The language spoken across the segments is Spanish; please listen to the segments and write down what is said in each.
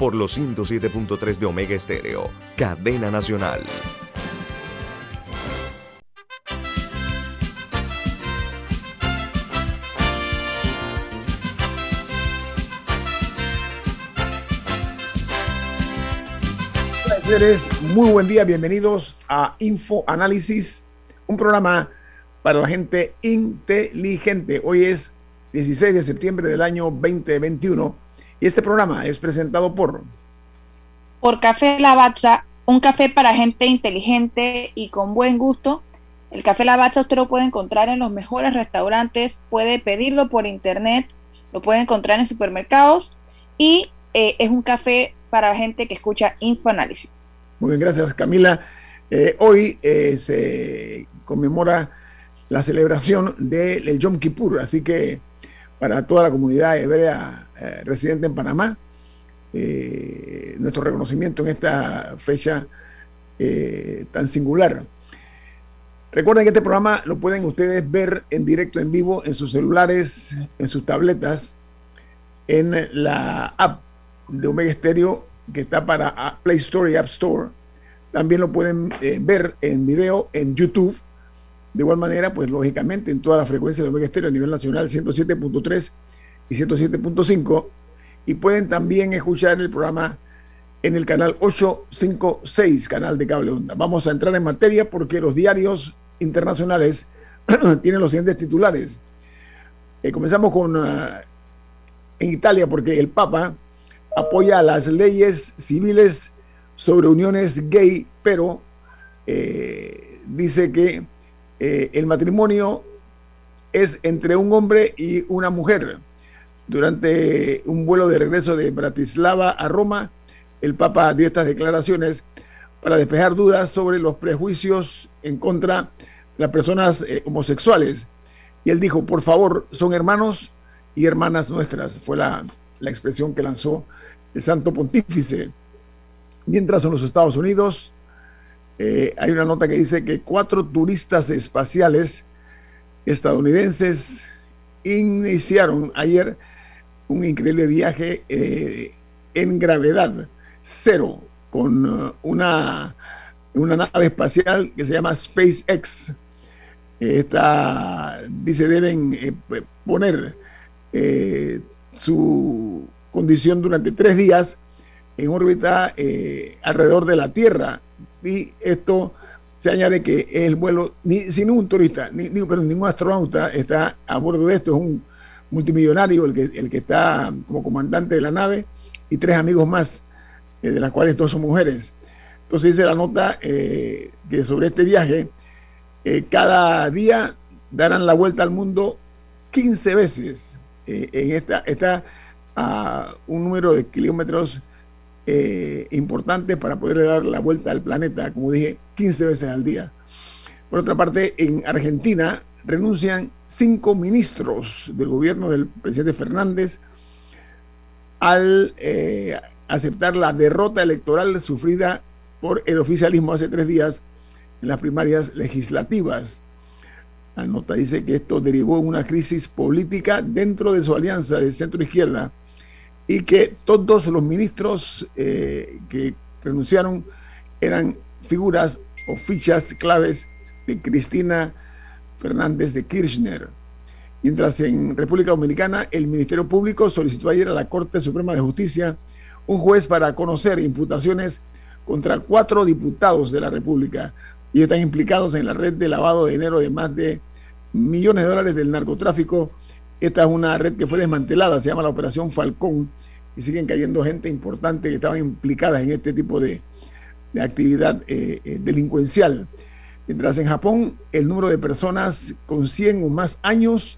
por los 107.3 de Omega Estéreo, cadena nacional. Señores, muy buen día, bienvenidos a Info Análisis, un programa para la gente inteligente. Hoy es 16 de septiembre del año 2021 y este programa es presentado por... Por Café Lavazza, un café para gente inteligente y con buen gusto. El Café Lavazza usted lo puede encontrar en los mejores restaurantes, puede pedirlo por internet, lo puede encontrar en supermercados y eh, es un café para gente que escucha Infoanálisis. Muy bien, gracias Camila. Eh, hoy eh, se conmemora la celebración del Yom Kippur, así que para toda la comunidad hebrea eh, residente en Panamá. Eh, nuestro reconocimiento en esta fecha eh, tan singular. Recuerden que este programa lo pueden ustedes ver en directo, en vivo, en sus celulares, en sus tabletas, en la app de Omega Stereo que está para Play Store y App Store. También lo pueden ver en video en YouTube de igual manera, pues lógicamente en toda la frecuencia de Omega Estéreo a nivel nacional 107.3 y 107.5 y pueden también escuchar el programa en el canal 856, canal de cable onda. Vamos a entrar en materia porque los diarios internacionales tienen los siguientes titulares. Eh, comenzamos con uh, en Italia porque el Papa apoya las leyes civiles sobre uniones gay, pero eh, dice que eh, el matrimonio es entre un hombre y una mujer. Durante un vuelo de regreso de Bratislava a Roma, el Papa dio estas declaraciones para despejar dudas sobre los prejuicios en contra de las personas eh, homosexuales. Y él dijo, por favor, son hermanos y hermanas nuestras. Fue la, la expresión que lanzó el Santo Pontífice. Mientras en los Estados Unidos, eh, hay una nota que dice que cuatro turistas espaciales estadounidenses iniciaron ayer un increíble viaje eh, en gravedad cero con uh, una, una nave espacial que se llama SpaceX. Esta, dice, deben eh, poner su condición durante tres días en órbita alrededor de la Tierra y esto se añade que el vuelo, ni, sin un turista, ni, pero ningún astronauta está a bordo de esto, es un multimillonario el que, el que está como comandante de la nave y tres amigos más, eh, de las cuales todos son mujeres. Entonces dice la nota eh, que sobre este viaje, eh, cada día darán la vuelta al mundo 15 veces. en esta está a un número de kilómetros eh, importantes para poder dar la vuelta al planeta, como dije, 15 veces al día. Por otra parte, en Argentina renuncian cinco ministros del gobierno del presidente Fernández al eh, aceptar la derrota electoral sufrida por el oficialismo hace tres días en las primarias legislativas. La nota dice que esto derivó en una crisis política dentro de su alianza de centro izquierda y que todos los ministros eh, que renunciaron eran figuras o fichas claves de Cristina Fernández de Kirchner. Mientras en República Dominicana el Ministerio Público solicitó ayer a la Corte Suprema de Justicia un juez para conocer imputaciones contra cuatro diputados de la República y están implicados en la red de lavado de dinero de más de millones de dólares del narcotráfico. Esta es una red que fue desmantelada, se llama la Operación Falcón, y siguen cayendo gente importante que estaba implicada en este tipo de, actividad eh, eh, delincuencial. Mientras en Japón el número de personas con 100 o más años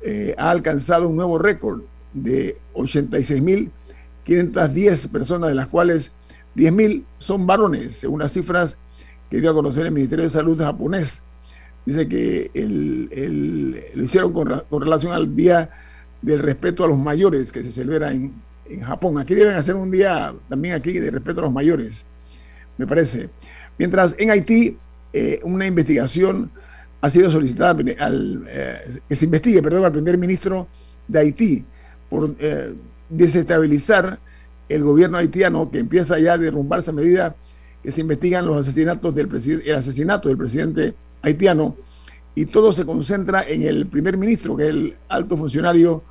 eh, ha alcanzado un nuevo récord de 86.510 personas, de las cuales 10.000 son varones, según las cifras que dio a conocer el Ministerio de Salud japonés. Dice que lo hicieron con, relación al Día del Respeto a los Mayores que se celebra en, Japón. Aquí deben hacer un día también aquí de respeto a los mayores, me parece. Mientras en Haití, eh, una investigación ha sido solicitada eh, que se investigue, perdón, al primer ministro de Haití por eh, desestabilizar el gobierno haitiano que empieza ya a derrumbarse a medida que se investigan los asesinatos del el asesinato del presidente haitiano y todo se concentra en el primer ministro, que es el alto funcionario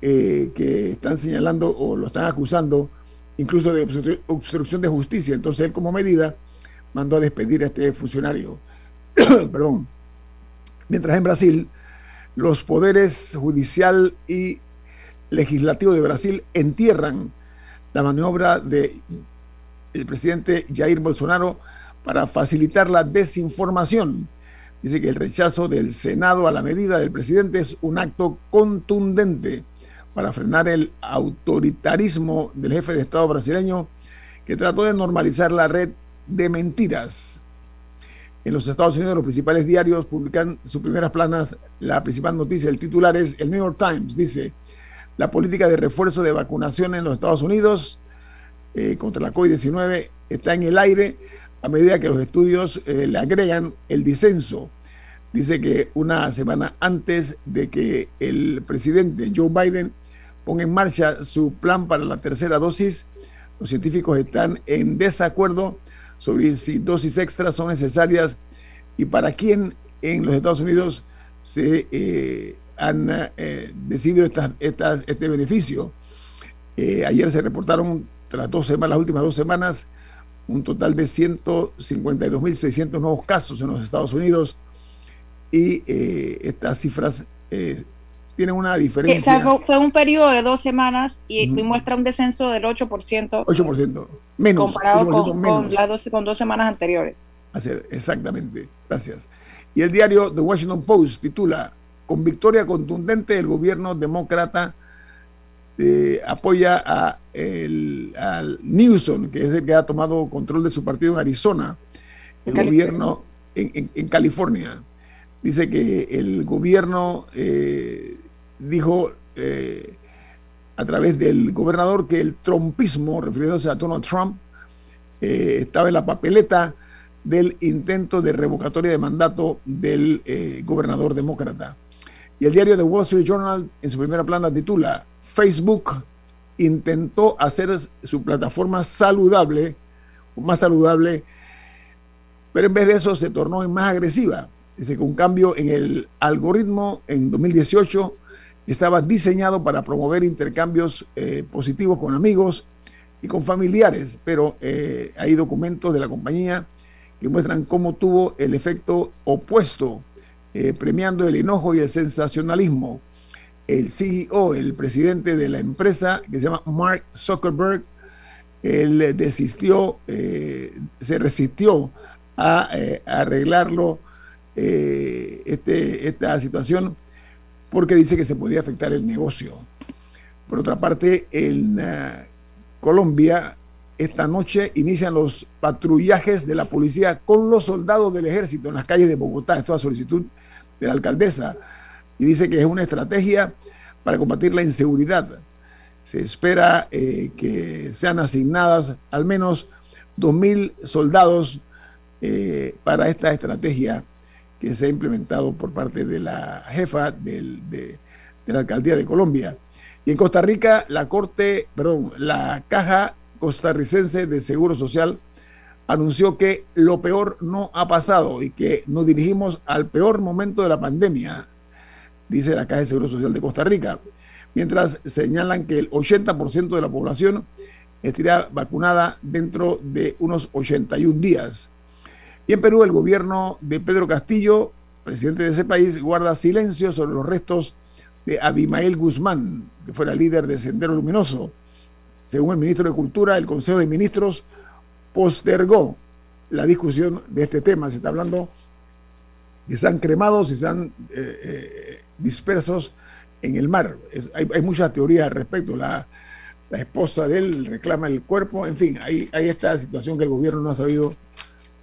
eh, que están señalando o lo están acusando incluso de obstrucción de justicia. Entonces él como medida mandó a despedir a este funcionario. Perdón. Mientras en Brasil los poderes judicial y legislativo de Brasil entierran la maniobra del presidente Jair Bolsonaro para facilitar la desinformación. Dice que el rechazo del Senado a la medida del presidente es un acto contundente para frenar el autoritarismo del jefe de Estado brasileño que trató de normalizar la red de mentiras. En los Estados Unidos los principales diarios publican sus primeras planas. La principal noticia, el titular es el New York Times, dice, la política de refuerzo de vacunación en los Estados Unidos eh, contra la COVID-19 está en el aire a medida que los estudios eh, le agregan el disenso. Dice que una semana antes de que el presidente Joe Biden ponga en marcha su plan para la tercera dosis, los científicos están en desacuerdo sobre si dosis extras son necesarias y para quién en los Estados Unidos se eh, han eh, decidido este beneficio. ayer se reportaron, tras dos semanas, las últimas dos semanas, un total de 152.600 nuevos casos en los Estados Unidos y eh, estas cifras eh, tienen una diferencia. fue un periodo de dos semanas y, muestra un descenso del 8%. 8%, menos. Comparado con, las dos, con dos semanas anteriores. Hacer, exactamente, gracias. Y el diario The Washington Post titula, con victoria contundente del gobierno demócrata eh, apoya a el, al Newsom, que es el que ha tomado control de su partido en Arizona, el gobierno en, California. Dice que el gobierno eh, dijo eh, a través del gobernador que el trumpismo, refiriéndose a Donald Trump, estaba en la papeleta del intento de revocatoria de mandato del gobernador demócrata. Y el diario The Wall Street Journal en su primera plana titula Facebook intentó hacer su plataforma saludable, más saludable, pero en vez de eso se tornó más agresiva. Dice que un cambio en el algoritmo en 2018 estaba diseñado para promover intercambios eh, positivos con amigos y con familiares, pero eh, hay documentos de la compañía que muestran cómo tuvo el efecto opuesto, eh, premiando el enojo y el sensacionalismo. El CEO, el presidente de la empresa, que se llama Mark Zuckerberg, él desistió, se resistió a, arreglarlo, eh, este, esta situación, porque dice que se podía afectar el negocio. Por otra parte, en Colombia, esta noche inician los patrullajes de la policía con los soldados del ejército en las calles de Bogotá. Esto a solicitud de la alcaldesa y dice que es una estrategia para combatir la inseguridad. Se espera eh, que sean asignadas al menos 2.000 soldados eh, para esta estrategia que se ha implementado por parte de la jefa de, de, la alcaldía de Colombia. Y en Costa Rica, la Corte, perdón, la Caja Costarricense de Seguro Social anunció que lo peor no ha pasado y que nos dirigimos al peor momento de la pandemia dice la Caja de Seguro Social de Costa Rica, mientras señalan que el 80% de la población estaría vacunada dentro de unos 81 días. Y en Perú el gobierno de Pedro Castillo, presidente de ese país, guarda silencio sobre los restos de Abimael Guzmán, que fuera líder de Sendero Luminoso. Según el ministro de Cultura, el Consejo de Ministros postergó la discusión de este tema. Se está hablando que se han cremado, si se han eh, eh, dispersos en el mar. hay, muchas teorías al respecto. La, la esposa de él reclama el cuerpo, en fin, ahí, ahí está la situación que el gobierno no ha sabido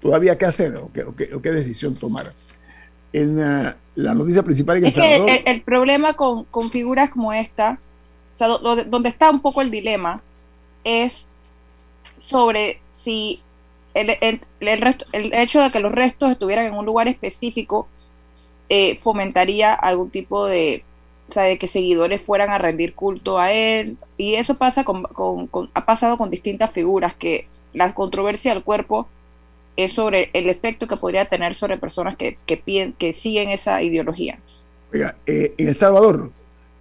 todavía qué hacer o qué, o qué, decisión tomar. En uh, la noticia principal es que el, problema con, con, figuras como esta, o sea, donde está un poco el dilema, es sobre si el, el, el, hecho de que los restos estuvieran en un lugar específico eh, fomentaría algún tipo de, o sea, de que seguidores fueran a rendir culto a él. Y eso pasa con, ha pasado con distintas figuras, que la controversia del cuerpo es sobre el efecto que podría tener sobre personas que, que, que siguen esa ideología. Oiga, eh, en El Salvador,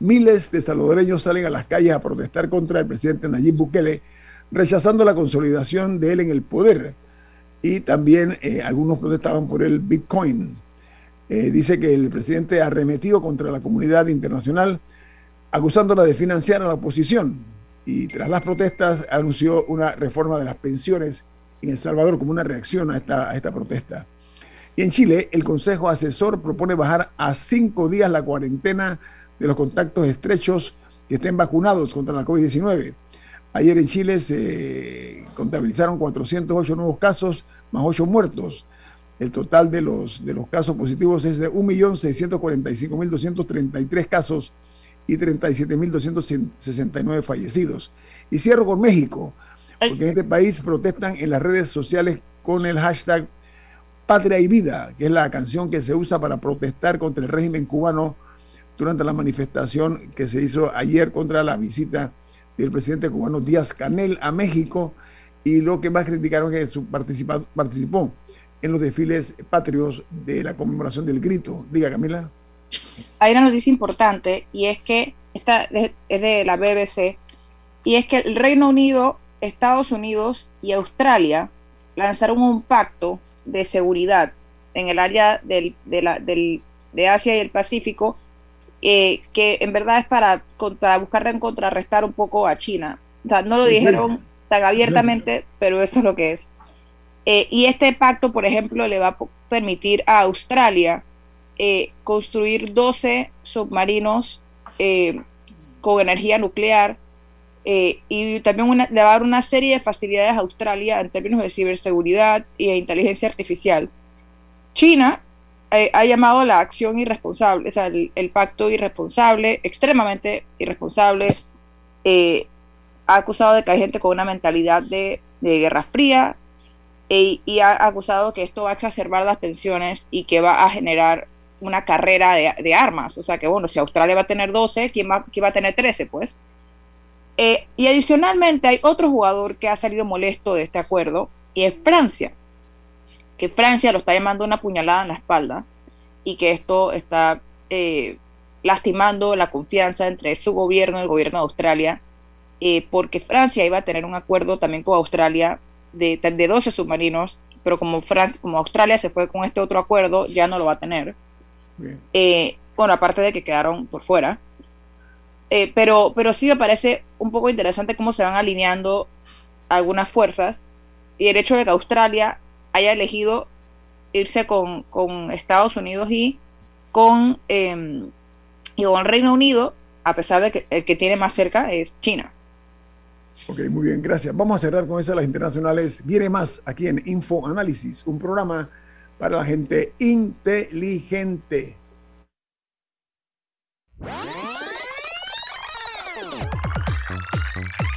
miles de salvadoreños salen a las calles a protestar contra el presidente Nayib Bukele, rechazando la consolidación de él en el poder. Y también eh, algunos protestaban por el Bitcoin. Eh, dice que el presidente arremetió contra la comunidad internacional, acusándola de financiar a la oposición. Y tras las protestas anunció una reforma de las pensiones en El Salvador como una reacción a esta, a esta protesta. Y en Chile, el Consejo Asesor propone bajar a cinco días la cuarentena de los contactos estrechos que estén vacunados contra la COVID-19. Ayer en Chile se contabilizaron 408 nuevos casos, más 8 muertos. El total de los, de los casos positivos es de 1.645.233 casos y 37.269 fallecidos. Y cierro con México, porque en este país protestan en las redes sociales con el hashtag Patria y Vida, que es la canción que se usa para protestar contra el régimen cubano durante la manifestación que se hizo ayer contra la visita del presidente cubano Díaz Canel a México y lo que más criticaron es que su participó en los desfiles patrios de la conmemoración del grito. Diga, Camila. Hay una noticia importante y es que esta es de la BBC y es que el Reino Unido, Estados Unidos y Australia lanzaron un pacto de seguridad en el área del, de, la, del, de Asia y el Pacífico eh, que en verdad es para, para buscar contrarrestar un poco a China. O sea, no lo dijeron tan abiertamente, pero eso es lo que es. Eh, y este pacto, por ejemplo, le va a permitir a Australia eh, construir 12 submarinos eh, con energía nuclear y también le va a dar una serie de facilidades a Australia en términos de ciberseguridad y de inteligencia artificial. China ha llamado la acción irresponsable, o sea, el, pacto irresponsable, extremadamente irresponsable. ha acusado de que hay gente con una mentalidad de, de guerra fría, e, y ha acusado que esto va a exacerbar las tensiones y que va a generar una carrera de, armas. O sea que, bueno, si Australia va a tener 12, ¿quién va, quién va a tener 13? Pues. Eh, y adicionalmente hay otro jugador que ha salido molesto de este acuerdo y es Francia. Que Francia lo está llamando una puñalada en la espalda y que esto está eh, lastimando la confianza entre su gobierno y el gobierno de Australia. Eh, porque Francia iba a tener un acuerdo también con Australia de, de 12 submarinos, pero como, Francia, como Australia se fue con este otro acuerdo, ya no lo va a tener. Eh, bueno, aparte de que quedaron por fuera. Eh, pero, pero sí me parece un poco interesante cómo se van alineando algunas fuerzas y el hecho de que Australia haya elegido irse con, con Estados Unidos y con, em, y con Reino Unido, a pesar de que el que tiene más cerca es China. Ok, muy bien, gracias. Vamos a cerrar con esas las internacionales. Viene más aquí en Info Análisis, un programa para la gente inteligente.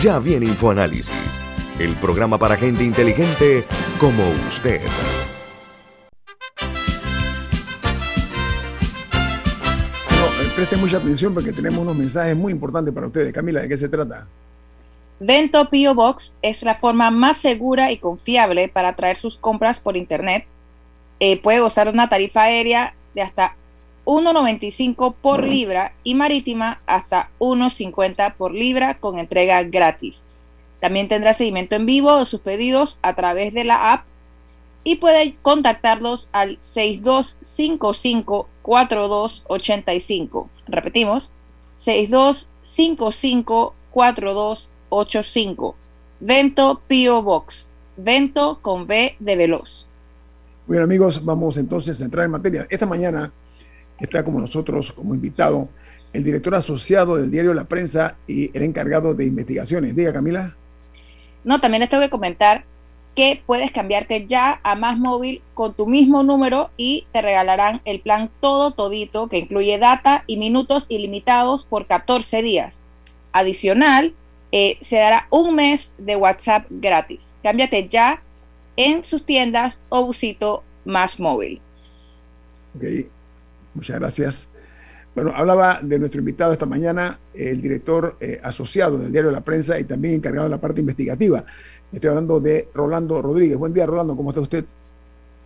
Ya viene InfoAnálisis, el programa para gente inteligente como usted. No, preste mucha atención porque tenemos unos mensajes muy importantes para ustedes. Camila, ¿de qué se trata? Vento Pio Box es la forma más segura y confiable para traer sus compras por internet. Eh, puede gozar de una tarifa aérea de hasta 1.95 por libra y marítima hasta 1.50 por libra con entrega gratis. También tendrá seguimiento en vivo de sus pedidos a través de la app y puede contactarlos al 6255-4285. Repetimos, 6255-4285. Vento Pio Box. Vento con V de Veloz. Bueno amigos, vamos entonces a entrar en materia. Esta mañana está como nosotros, como invitado, el director asociado del diario La Prensa y el encargado de investigaciones. Diga, Camila. No, también les tengo que comentar que puedes cambiarte ya a Más Móvil con tu mismo número y te regalarán el plan todo todito que incluye data y minutos ilimitados por 14 días. Adicional, eh, se dará un mes de WhatsApp gratis. Cámbiate ya en sus tiendas o busito Más Móvil. Ok, Muchas gracias. Bueno, hablaba de nuestro invitado esta mañana, el director eh, asociado del diario La Prensa y también encargado de la parte investigativa. Estoy hablando de Rolando Rodríguez. Buen día, Rolando, ¿cómo está usted?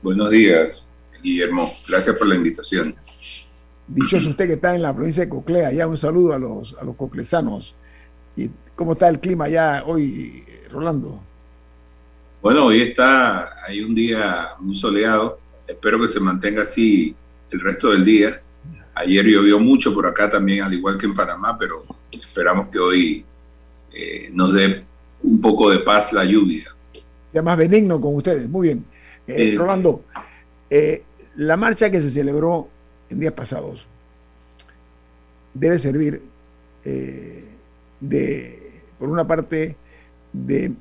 Buenos días, Guillermo. Gracias por la invitación. Dichoso usted que está en la provincia de Coclea. Ya un saludo a los, a los coclesanos. ¿Y cómo está el clima ya hoy, Rolando? Bueno, hoy está, hay un día muy soleado. Espero que se mantenga así el resto del día. Ayer llovió mucho por acá también, al igual que en Panamá, pero esperamos que hoy eh, nos dé un poco de paz la lluvia. Sea más benigno con ustedes. Muy bien. Eh, eh, Rolando, la marcha que se celebró en días pasados debe servir de, por una parte, de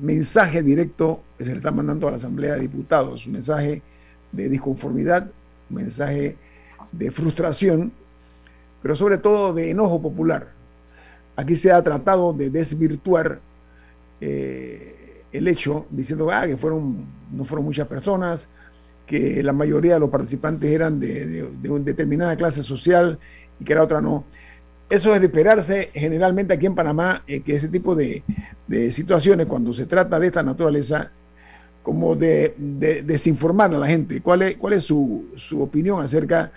mensaje directo que se le está mandando a la Asamblea de Diputados, un mensaje de disconformidad mensaje de frustración, pero sobre todo de enojo popular. Aquí se ha tratado de desvirtuar eh, el hecho, diciendo ah, que fueron, no fueron muchas personas, que la mayoría de los participantes eran de, una determinada clase social y que la otra no. Eso es de esperarse generalmente aquí en Panamá, eh, que ese tipo de, de, situaciones, cuando se trata de esta naturaleza, como de, desinformar a la gente. ¿Cuál es, cuál es su, opinión acerca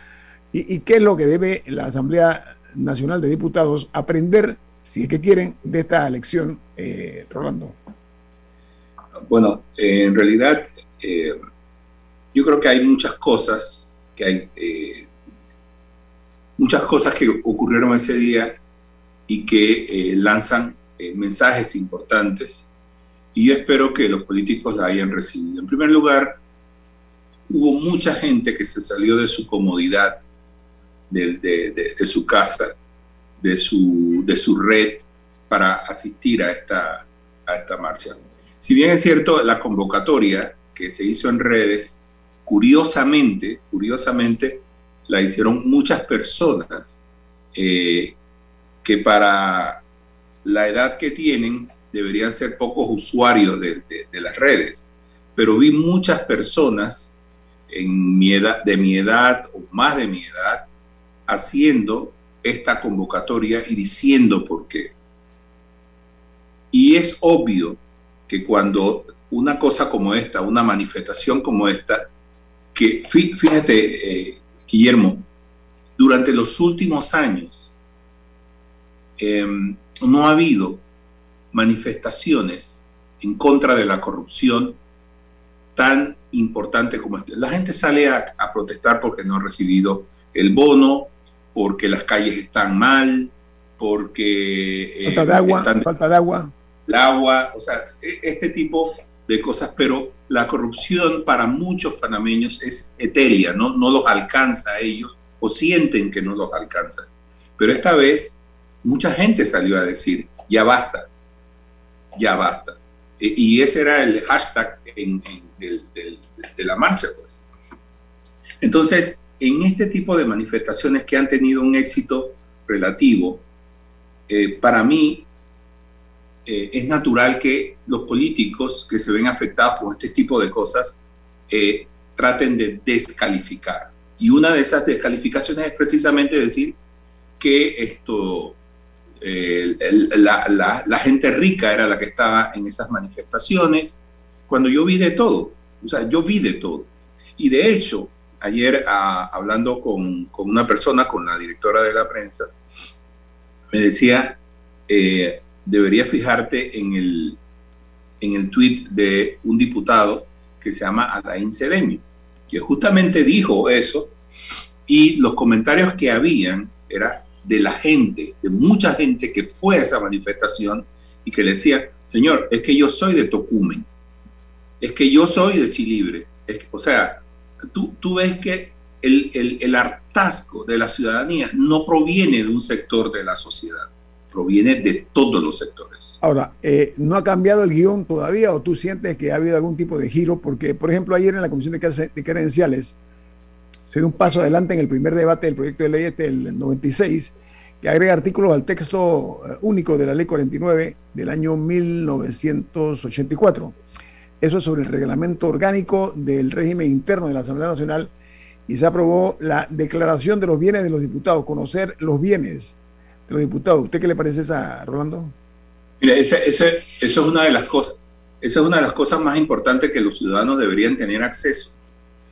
y, qué es lo que debe la Asamblea Nacional de Diputados aprender, si es que quieren, de esta elección, eh, Rolando? Bueno, eh, en realidad eh, yo creo que hay muchas cosas que hay muchas cosas que ocurrieron ese día y que lanzan mensajes importantes y espero que los políticos la hayan recibido. En primer lugar, hubo mucha gente que se salió de su comodidad, de, su casa, de su, de su red para asistir a esta, a esta marcha. Si bien es cierto, la convocatoria que se hizo en redes, curiosamente, curiosamente, la hicieron muchas personas eh, que para la edad que tienen deberían ser pocos usuarios de, las redes, pero vi muchas personas de mi edad o más de mi edad haciendo esta convocatoria y diciendo por qué. Y es obvio que cuando una cosa como esta, una manifestación como esta, que fíjate, eh, Guillermo, durante los últimos años em, no ha habido manifestaciones en contra de la corrupción tan importante como este. La gente sale a, protestar porque no ha recibido el bono, porque las calles están mal, porque... Eh, falta de agua, falta de agua. El agua, o sea, e, este tipo de cosas, pero la corrupción para muchos panameños es etérea, no, no los alcanza a ellos o sienten que no los alcanza. Pero esta vez mucha gente salió a decir, ya basta, ya basta. E, y ese era el hashtag de la marcha, pues. Entonces, en este tipo de manifestaciones que han tenido un éxito relativo, eh, para mí eh, es natural que los políticos que se ven afectados por este tipo de cosas eh, traten de descalificar. Y una de esas descalificaciones es precisamente decir que esto, la, gente rica era la que estaba en esas manifestaciones, cuando yo vi de todo, o sea, yo vi de todo. Y de hecho, ayer hablando con, con, una persona, con la directora de la prensa, me decía, eh, deberías fijarte en el, en el tweet de un diputado que se llama Alain Cedeño, que justamente dijo eso, y los comentarios que habían era de la gente, de mucha gente que fue a esa manifestación y que le decía, señor, es que yo soy de Tocumen, es que yo soy de Chilibre, o sea, tú, tú ves que el, el, el, hartazgo de la ciudadanía no proviene de un sector de la sociedad, proviene de todos los sectores. Ahora, eh, ¿no ha cambiado el guion todavía o tú sientes que ha habido algún tipo de giro? Porque, por ejemplo, ayer en la Comisión de Credenciales se un paso adelante en el primer debate del proyecto de ley este del 96, que agrega artículos al texto eh, único de la ley 49 del año 1984 eso es sobre el reglamento orgánico del régimen interno de la Asamblea Nacional y se aprobó la declaración de los bienes de los diputados, conocer los bienes de los diputados. ¿Usted qué le parece esa, Rolando? Mira, ese, eso es una de las cosas, esa es una de las cosas más importantes que los ciudadanos deberían tener acceso.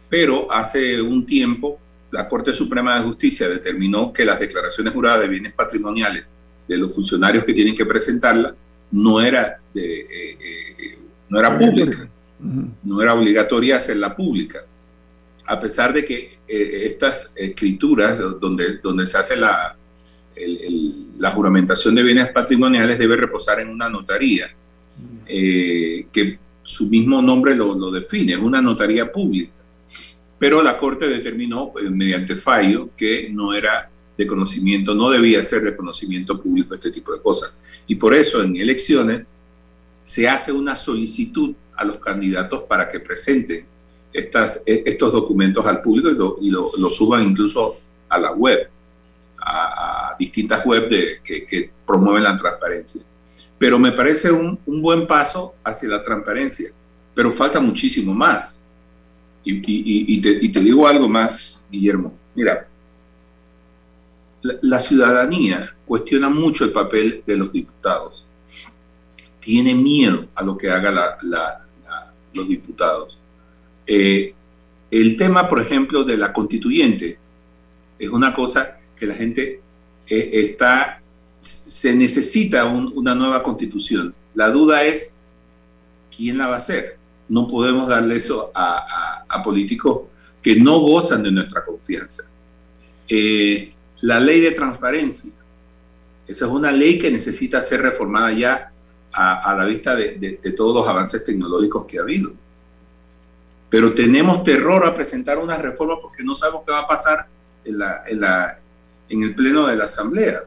Pero hace un tiempo la Corte Suprema de Justicia determinó que las declaraciones juradas de bienes patrimoniales de los funcionarios que tienen que presentarla no era de, eh, eh, no era pública, no era obligatoria hacerla pública, a pesar de que eh, estas escrituras donde, donde se hace la, la juramentación de bienes patrimoniales debe reposar en una notaría, eh, que su mismo nombre lo, lo, define, es una notaría pública. Pero la Corte determinó eh, mediante fallo que no era de conocimiento, no debía ser de conocimiento público este tipo de cosas. Y por eso en elecciones se hace una solicitud a los candidatos para que presenten estas, e, estos documentos al público y lo, suban incluso a la web, a, distintas webs de, que, promueven la transparencia. Pero me parece un, buen paso hacia la transparencia, pero falta muchísimo más. Y, te, digo algo más, Guillermo. Mira, la ciudadanía cuestiona mucho el papel de los diputados tiene miedo a lo que hagan los diputados. Eh, el tema, por ejemplo, de la constituyente es una cosa que la gente eh, está, se necesita una nueva constitución. La duda es quién la va a hacer. No podemos darle eso a, políticos que no gozan de nuestra confianza. Eh, la ley de transparencia. Esa es una ley que necesita ser reformada ya a, la vista de, todos los avances tecnológicos que ha habido. Pero tenemos terror a presentar una reforma porque no sabemos qué va a pasar en, el pleno de la Asamblea.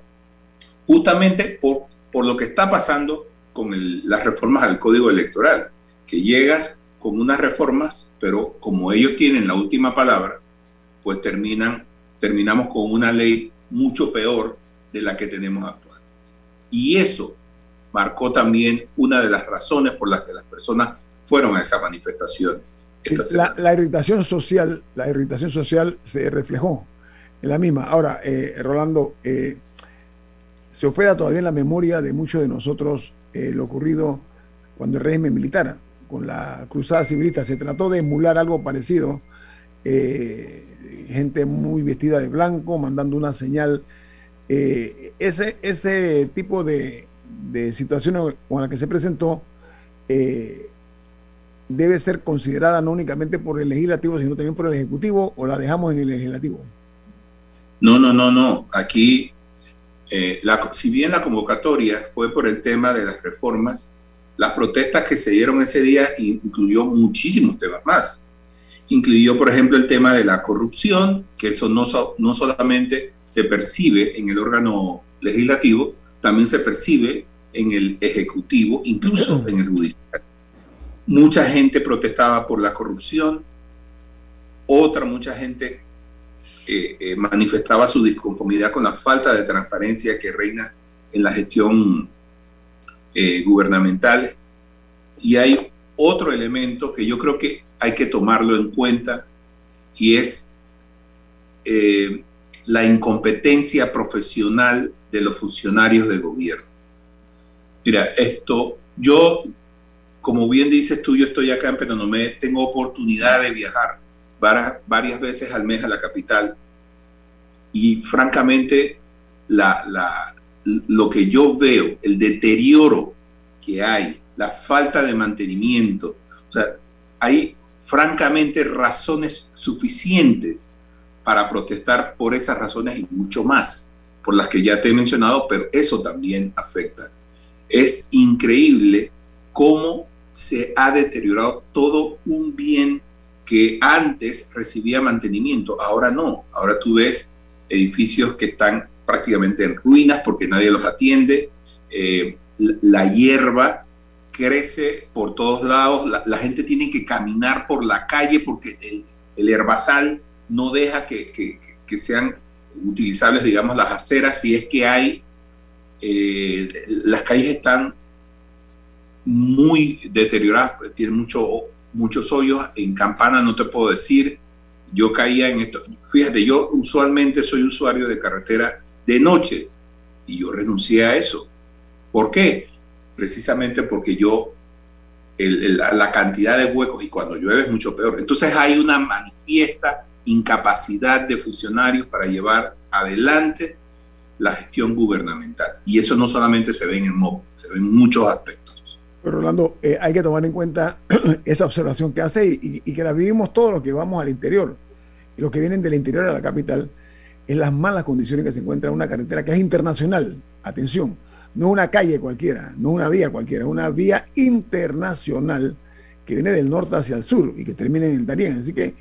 Justamente por lo que está pasando con las reformas al Código Electoral, que llegas con unas reformas, pero como ellos tienen la última palabra, pues terminan, terminamos con una ley mucho peor de la que tenemos actual. Y eso marcó también una de las razones por las que las personas fueron a esa manifestación. La, irritación social, la irritación social se reflejó en la misma. Ahora, eh, Rolando, eh, se ofrece todavía en la memoria de muchos de nosotros eh, lo ocurrido cuando el régimen militar, con la cruzada civilista, se trató de emular algo parecido, gente muy vestida de blanco, mandando una señal. ese, ese tipo de, de situaciones con la que se presentó eh, debe ser considerada no únicamente por el legislativo, sino también por el ejecutivo, o la dejamos en el legislativo? No, no, no, no. Aquí, eh, si bien la convocatoria fue por el tema de las reformas, las protestas que se dieron ese día incluyó muchísimos temas más. Incluyó, por ejemplo, el tema de la corrupción, que eso no, no solamente se percibe en el órgano legislativo, también se percibe en el Ejecutivo, incluso en el Judicial. Mucha gente protestaba por la corrupción, otra mucha gente eh, eh, manifestaba su disconformidad con la falta de transparencia que reina en la gestión eh, gubernamentales. Y hay otro elemento que yo creo que hay que tomarlo en cuenta y es eh, la incompetencia profesional de los funcionarios de gobierno. Mira, esto, yo, como bien dices tú, yo estoy acá pero no me tengo oportunidad de viajar varias, varias veces al mes a la capital y francamente la, la, lo que yo veo, el deterioro que hay, la falta de mantenimiento, o sea, hay francamente razones suficientes para protestar por esas razones y mucho más, por las que ya te he mencionado, pero eso también afecta. Es increíble cómo se ha deteriorado todo un bien que antes recibía mantenimiento, ahora no, ahora tú ves edificios que están prácticamente en ruinas porque nadie los atiende, eh, la hierba crece por todos lados, la, gente tiene que caminar por la calle porque el, el herbazal no deja que, sean utilizables, digamos, las aceras, si es que hay, eh, las calles están muy deterioradas, tienen mucho, muchos hoyos, en Campana no te puedo decir, yo caía en esto, fíjate, yo usualmente soy usuario de carretera de noche y yo renuncié a eso. ¿Por qué? Precisamente porque yo, la cantidad de huecos y cuando llueve es mucho peor. Entonces hay una manifiesta incapacidad de funcionarios para llevar adelante la gestión gubernamental. Y eso no solamente se ve en el MOB, se ve en muchos aspectos. Pero Rolando, eh, hay que tomar en cuenta esa observación que hace y, que la vivimos todos los que vamos al interior. Y los que vienen del interior a la capital, en las malas condiciones que se encuentra una carretera que es internacional. Atención, no una calle cualquiera, no una vía cualquiera, una vía internacional que viene del norte hacia el sur y que termina en el Darién. Así que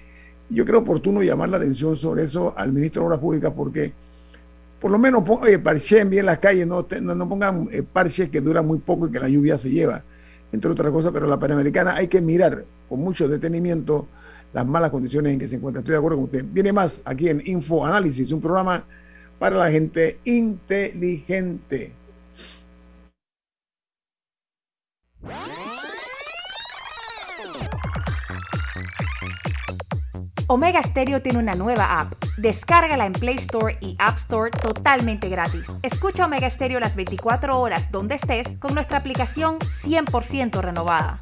yo creo oportuno llamar la atención sobre eso al ministro de Obras Públicas porque por lo menos oye, parchen bien las calles, no, no, pongan eh, parches que duran muy poco y que la lluvia se lleva, entre otras cosas, pero la Panamericana hay que mirar con mucho detenimiento las malas condiciones en que se encuentra. Estoy de acuerdo con usted. Viene más aquí en Info Análisis, un programa para la gente inteligente. Omega Stereo tiene una nueva app. Descárgala en Play Store y App Store totalmente gratis. Escucha Omega Stereo las 24 horas donde estés con nuestra aplicación 100% renovada.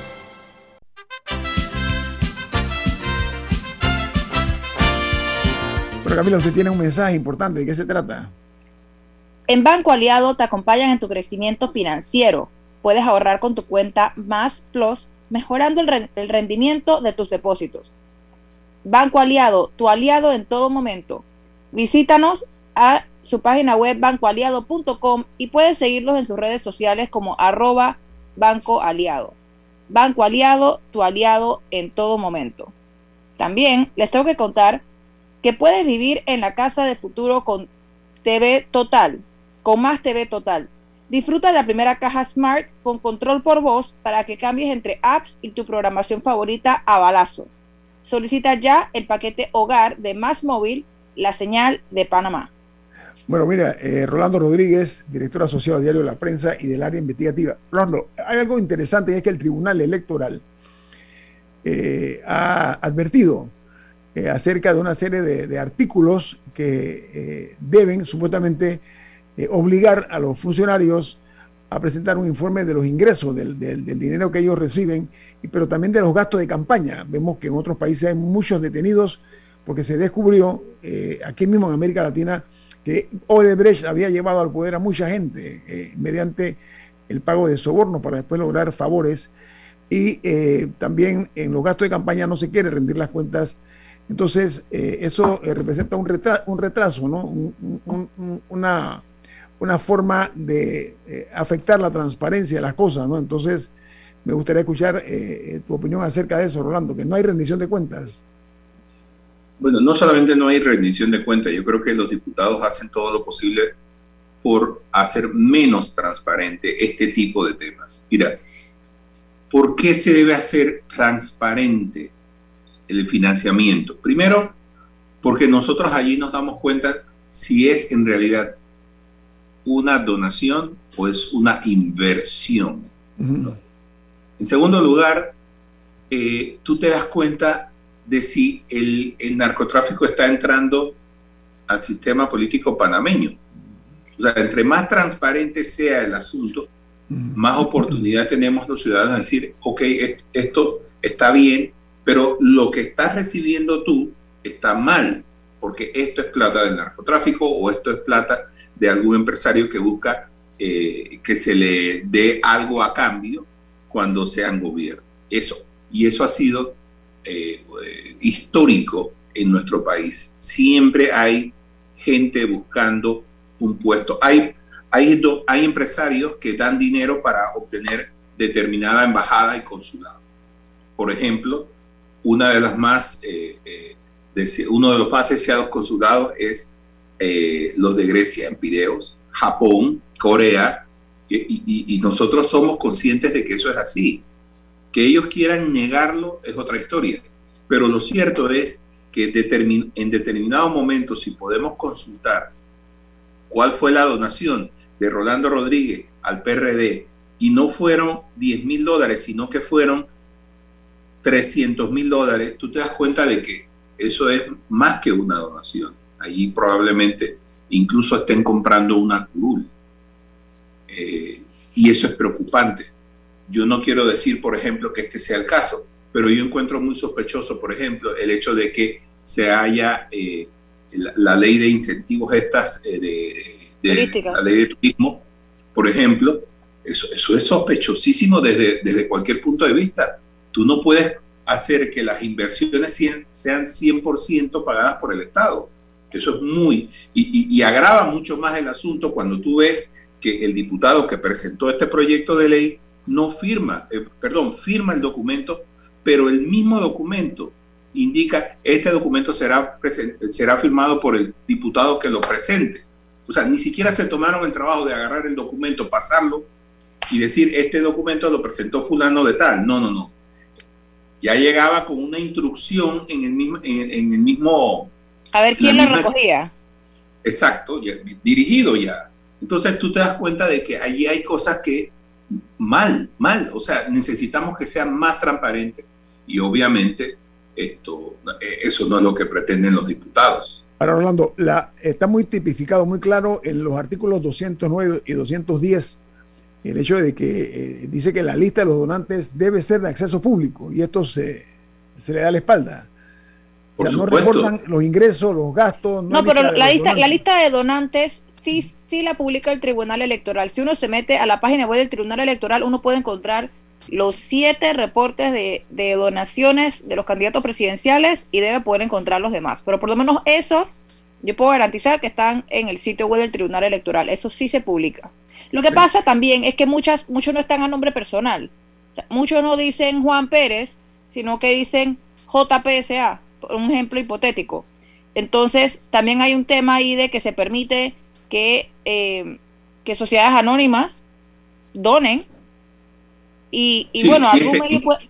Camilo, usted tiene un mensaje importante. ¿De qué se trata? En Banco Aliado te acompañan en tu crecimiento financiero. Puedes ahorrar con tu cuenta Más Plus, mejorando el, el rendimiento de tus depósitos. Banco Aliado, tu aliado en todo momento. Visítanos a su página web bancoaliado.com y puedes seguirlos en sus redes sociales como arroba Banco Aliado. Banco Aliado, tu aliado en todo momento. También les tengo que contar que puedes vivir en la casa de futuro con TV Total, con más TV Total. Disfruta de la primera caja Smart con control por voz para que cambies entre apps y tu programación favorita a balazo. Solicita ya el paquete hogar de Más Móvil, la señal de Panamá. Bueno, mira, eh, Rolando Rodríguez, director asociado del diario La Prensa y del área investigativa. Rolando, hay algo interesante y es que el Tribunal Electoral eh, ha advertido eh, acerca de una serie de, artículos que eh, deben supuestamente eh, obligar a los funcionarios a presentar un informe de los ingresos, del, dinero que ellos reciben, pero también de los gastos de campaña. Vemos que en otros países hay muchos detenidos porque se descubrió aquí mismo en América Latina que Odebrecht había llevado al poder a mucha gente mediante el pago de soborno para después lograr favores y también en los gastos de campaña no se quiere rendir las cuentas. Entonces, eso representa un, un retraso, ¿no? una una forma de eh, afectar la transparencia de las cosas, ¿no? Entonces, me gustaría escuchar eh, tu opinión acerca de eso, Rolando, que no hay rendición de cuentas. Bueno, no solamente no hay rendición de cuentas, yo creo que los diputados hacen todo lo posible por hacer menos transparente este tipo de temas. Mira, ¿por qué se debe hacer transparente el financiamiento? Primero, porque nosotros allí nos damos cuenta si es en realidad una donación o es una inversión. En segundo lugar, eh, tú te das cuenta de si el, narcotráfico está entrando al sistema político panameño. O sea, entre más transparente sea el asunto, más oportunidad tenemos los ciudadanos de decir, ok, esto está bien, pero lo que estás recibiendo tú está mal, porque esto es plata del narcotráfico o esto es plata de algún empresario que busca eh, que se le dé algo a cambio cuando sean gobierno. Eso. Y eso ha sido eh, histórico en nuestro país. Siempre hay gente buscando un puesto. Hay, hay, hay empresarios que dan dinero para obtener determinada embajada y consulado. Por ejemplo, una de las más, uno de los más deseados consulados es eh, los de Grecia en Pireos, Japón, Corea, y, nosotros somos conscientes de que eso es así. Que ellos quieran negarlo es otra historia. Pero lo cierto es que en determinado momento, si podemos consultar cuál fue la donación de Rolando Rodríguez al PRD, y no fueron 10 mil dólares, sino que fueron 300 mil dólares, tú te das cuenta de que eso es más que una donación allí probablemente incluso estén comprando una curul. Eh, y eso es preocupante. Yo no quiero decir, por ejemplo, que este sea el caso, pero yo encuentro muy sospechoso, por ejemplo, el hecho de que se haya eh, la, ley de incentivos estas eh, de, la ley de turismo, por ejemplo, eso, eso es sospechosísimo desde, desde cualquier punto de vista. Tú no puedes hacer que las inversiones sean 100% pagadas por el Estado. Eso es muy, y, agrava mucho más el asunto cuando tú ves que el diputado que presentó este proyecto de ley no firma, eh, perdón, firma el documento, pero el mismo documento indica este documento será, será firmado por el diputado que lo presente. O sea, ni siquiera se tomaron el trabajo de agarrar el documento, pasarlo y decir, este documento lo presentó fulano de tal. No, no, no. Ya llegaba con una instrucción en el mismo, en el mismo a ver quién lo recogía. Exacto, dirigido ya. Entonces tú te das cuenta de que allí hay cosas que mal, mal, o sea, necesitamos que sean más transparentes y obviamente esto, eh, eso no es lo que pretenden los diputados. Ahora, Orlando, la, está muy tipificado, muy claro en los artículos 209 y 210 el hecho de que eh, dice que la lista de los donantes debe ser de acceso público y esto se, se le da la espalda no reportan los ingresos, los gastos. No, pero la lista, la lista de donantes sí, sí la publica el Tribunal Electoral. Si uno se mete a la página web del Tribunal Electoral, uno puede encontrar los siete reportes de, de donaciones de los candidatos presidenciales y debe poder encontrar los demás. Pero por lo menos esos, yo puedo garantizar que están en el sitio web del Tribunal Electoral. Eso sí se publica. Lo que pasa también es que muchas, muchos no están a nombre personal. muchos no dicen Juan Pérez, sino que dicen JPSA un ejemplo hipotético. Entonces, también hay un tema ahí de que se permite que, eh, que sociedades anónimas donen y, bueno, algún este medio puede,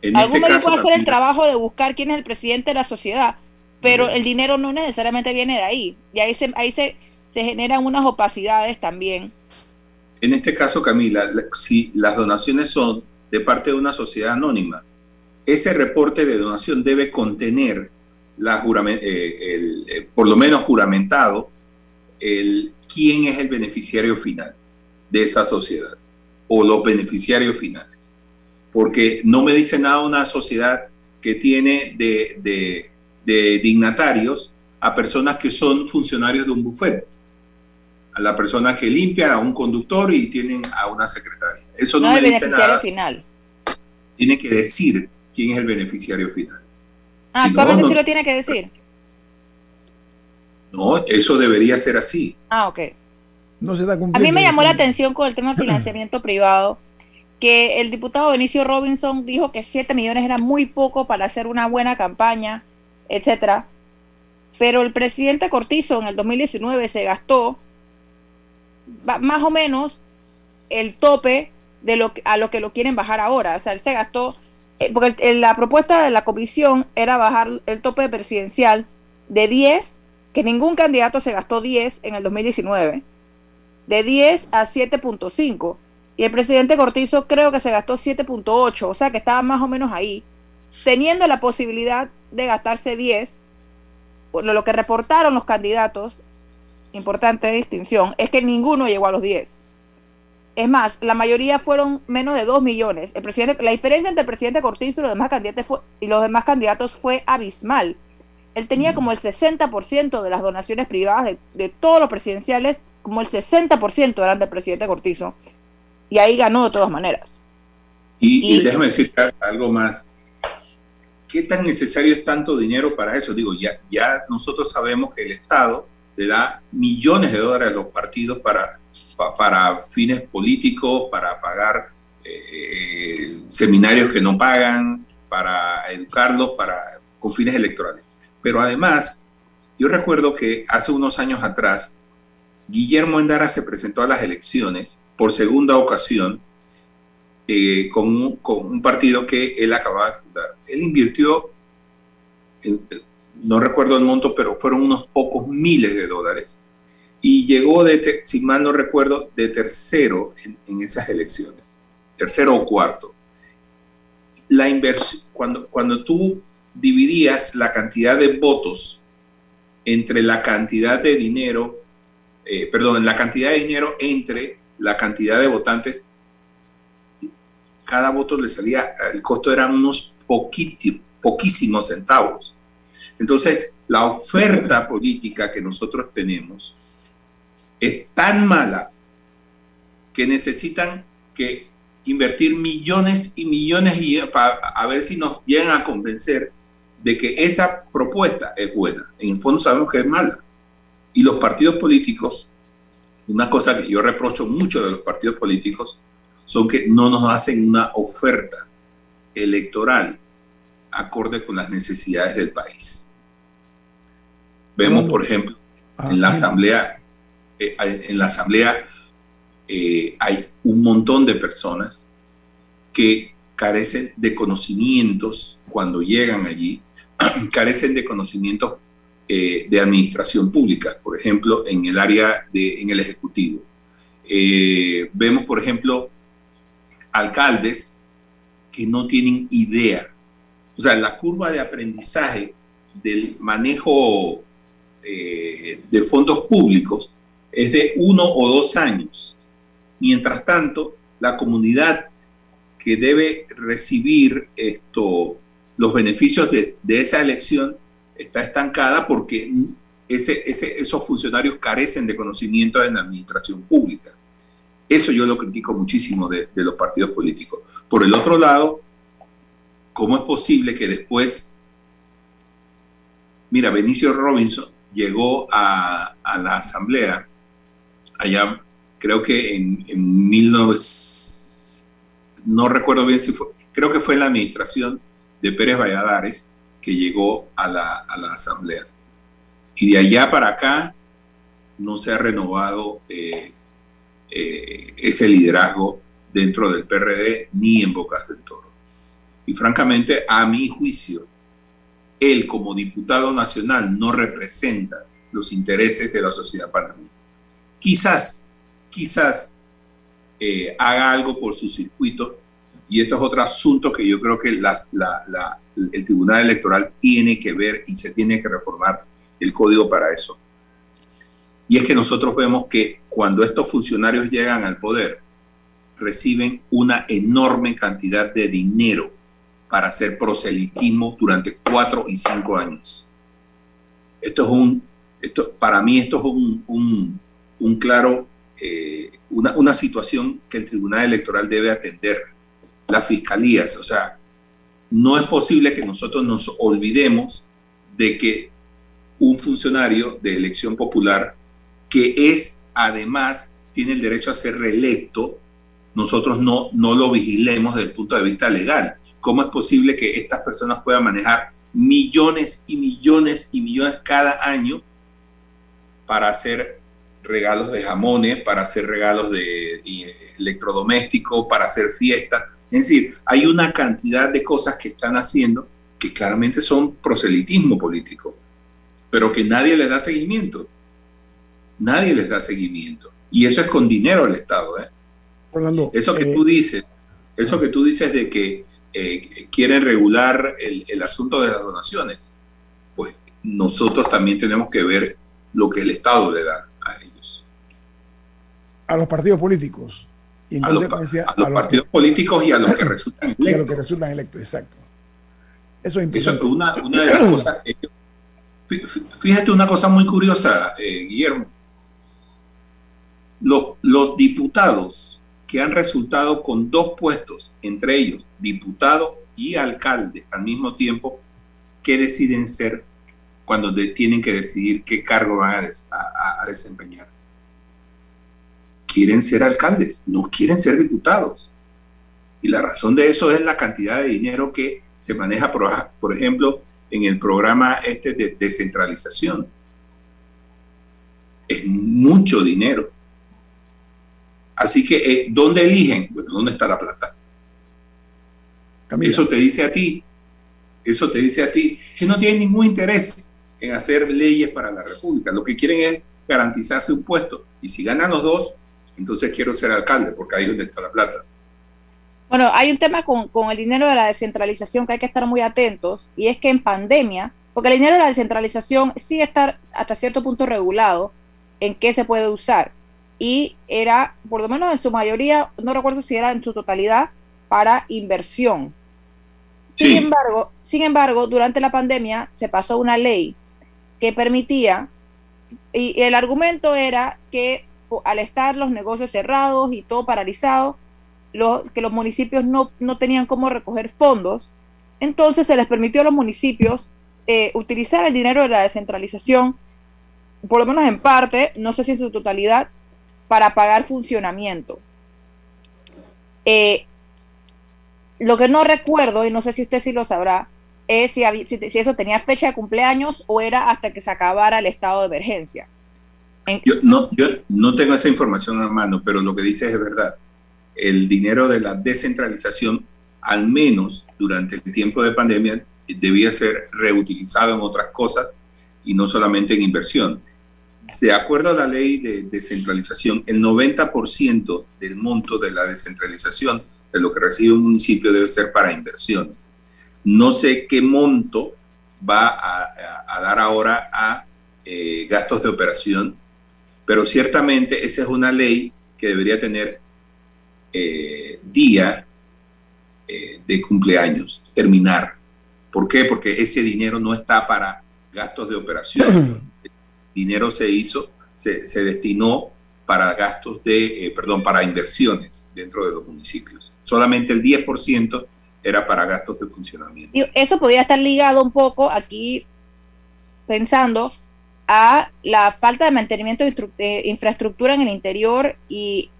este hacer el trabajo de buscar quién es el presidente de la sociedad, pero el dinero no necesariamente viene de ahí. Y ahí se, ahí se, se generan unas opacidades también. En este caso, Camila, si las donaciones son de parte de una sociedad anónima, ese reporte de donación debe contener la eh, eh, por lo menos juramentado el, quién es el beneficiario final de esa sociedad o los beneficiarios finales. Porque no me dice nada una sociedad que tiene de, de dignatarios a personas que son funcionarios de un bufete a la persona que limpia, a un conductor y tienen a una secretaria. Eso no, me dice nada. Final. Tiene que decir quién es el beneficiario final. Ah, actualmente sí lo tiene que decir. No, eso debería ser así. Ah, ok. No se da A mí me llamó la atención con el tema de financiamiento privado que el diputado Benicio Robinson dijo que 7 millones era muy poco para hacer una buena campaña, etcétera. Pero el presidente Cortizo en el 2019 se gastó más o menos el tope de lo a lo que lo quieren bajar ahora. O sea, él se gastó, eh, porque la propuesta de la comisión era bajar el tope presidencial de 10, que ningún candidato se gastó 10 en el 2019, de 10 a 7.5. Y el presidente Cortizo creo que se gastó 7.8, o sea que estaba más o menos ahí, teniendo la posibilidad de gastarse 10, lo que reportaron los candidatos importante distinción, es que ninguno llegó a los 10. Es más, la mayoría fueron menos de 2 millones. El presidente, la diferencia entre el presidente Cortizo y los demás candidatos fue, y los demás candidatos fue abismal. Él tenía como el 60% de las donaciones privadas de, todos los presidenciales, como el 60% eran del presidente Cortizo. Y ahí ganó de todas maneras. Y, y déjame decir algo más. ¿Qué tan necesario es tanto dinero para eso? Digo, ya, ya nosotros sabemos que el Estado le da millones de dólares a los partidos para, para fines políticos, para pagar eh, seminarios que no pagan, para educarlos, para, con fines electorales. Pero además, yo recuerdo que hace unos años atrás, Guillermo Endara se presentó a las elecciones por segunda ocasión eh, con, un, con, un, partido que él acababa de fundar. Él invirtió no recuerdo el monto, pero fueron unos pocos miles de dólares. Y llegó, de, si mal no recuerdo, de tercero en, esas elecciones, tercero o cuarto. La inversión, cuando, cuando tú dividías la cantidad de votos entre la cantidad de dinero, eh, perdón, la cantidad de dinero entre la cantidad de votantes, cada voto le salía, el costo eran unos poquísimos centavos. Entonces, la oferta política que nosotros tenemos es tan mala que necesitan que invertir millones y millones para a ver si nos llegan a convencer de que esa propuesta es buena. En el fondo sabemos que es mala. Y los partidos políticos, una cosa que yo reprocho mucho de los partidos políticos, son que no nos hacen una oferta electoral acorde con las necesidades del país. Vemos, por ejemplo, ah, en la asamblea, eh, en la asamblea eh, hay un montón de personas que carecen de conocimientos cuando llegan allí, carecen de conocimientos eh, de administración pública, por ejemplo, en el área de, en el ejecutivo. vemos, por ejemplo, alcaldes que no tienen idea. O sea, la curva de aprendizaje del manejo eh, de fondos públicos es de uno o dos años. Mientras tanto, la comunidad que debe recibir los beneficios de, esa elección está estancada porque esos funcionarios carecen de conocimiento en la administración pública. Eso yo lo critico muchísimo de, de los partidos políticos. Por el otro lado, ¿cómo es posible que después, mira, Benicio Robinson llegó a, la asamblea allá, creo que en, en 19... No recuerdo bien si fue, creo que fue en la administración de Pérez Valladares que llegó a la, asamblea. Y de allá para acá no se ha renovado eh, eh, ese liderazgo dentro del PRD ni en Bocas del Toro. Y francamente, a mi juicio, él como diputado nacional no representa los intereses de la sociedad panameña. Quizás, quizás eh, haga algo por su circuito y esto es otro asunto que yo creo que el Tribunal Electoral tiene que ver y se tiene que reformar el código para eso. Y es que nosotros vemos que cuando estos funcionarios llegan al poder, reciben una enorme cantidad de dinero para hacer proselitismo durante cuatro y cinco años. Esto es un, esto, para mí esto es un, un, claro, eh, una, una situación que el Tribunal Electoral debe atender. Las fiscalías, o sea, no es posible que nosotros nos olvidemos de que un funcionario de elección popular que es además tiene el derecho a ser reelecto, nosotros no, no lo vigilemos desde el punto de vista legal. ¿Cómo es posible que estas personas puedan manejar millones y millones y millones cada año para hacer regalos de jamones, para hacer regalos de electrodomésticos, para hacer fiestas? Es decir, hay una cantidad de cosas que están haciendo que claramente son proselitismo político, pero que nadie les da seguimiento. Nadie les da seguimiento. Y eso es con dinero del Estado. ¿eh? eso que eh, tú dices, eso que tú dices de que eh, quieren regular el, el, asunto de las donaciones, pues nosotros también tenemos que ver lo que el Estado le da a ellos. A los partidos políticos. a los, partidos políticos y a los que resultan electos. Y a los que resultan electos, exacto. Eso es Eso es una, una, de las cosas. fíjate una cosa muy curiosa, eh, Guillermo. Los, los diputados que han resultado con dos puestos, entre ellos diputado y alcalde al mismo tiempo, ¿qué deciden ser cuando tienen que decidir qué cargo van a, desempeñar? Quieren ser alcaldes, no quieren ser diputados. Y la razón de eso es la cantidad de dinero que se maneja, por, por ejemplo, en el programa este de descentralización. Es mucho dinero. Así que, eh, ¿dónde eligen? Bueno, ¿dónde está la plata? Eso te dice a ti, eso te dice a ti, que no tienen ningún interés en hacer leyes para la República. Lo que quieren es garantizarse un puesto. Y si ganan los dos, entonces quiero ser alcalde, porque ahí es donde está la plata. Bueno, hay un tema con, con, el dinero de la descentralización que hay que estar muy atentos, y es que en pandemia, porque el dinero de la descentralización sí está hasta cierto punto regulado en qué se puede usar, y era, por lo menos en su mayoría, no recuerdo si era en su totalidad, para inversión. Sin embargo, sin embargo, durante la pandemia se pasó una ley que permitía, y el argumento era que al estar los negocios cerrados y todo paralizado, los, que los municipios no, no tenían cómo recoger fondos, entonces se les permitió a los municipios eh, utilizar el dinero de la descentralización, por lo menos en parte, no sé si en su totalidad, para pagar funcionamiento. Eh, lo que no recuerdo, y no sé si usted sí lo sabrá, es si, si, eso tenía fecha de cumpleaños o era hasta que se acabara el estado de emergencia. Yo, no, yo no tengo esa información a mano, pero lo que dice es verdad. El dinero de la descentralización, al menos durante el tiempo de pandemia, debía ser reutilizado en otras cosas y no solamente en inversión de acuerdo a la ley de descentralización, el 90% del monto de la descentralización de lo que recibe un municipio debe ser para inversiones. No sé qué monto va a, dar ahora a eh, gastos de operación, pero ciertamente esa es una ley que debería tener eh, día eh, de cumpleaños, terminar. ¿Por qué? Porque ese dinero no está para gastos de operación. dinero se hizo, se, destinó para gastos de, eh, perdón, para inversiones dentro de los municipios. Solamente el 10% era para gastos de funcionamiento. Eso podría estar ligado un poco aquí, pensando, a la falta de mantenimiento de infraestructura en el interior y,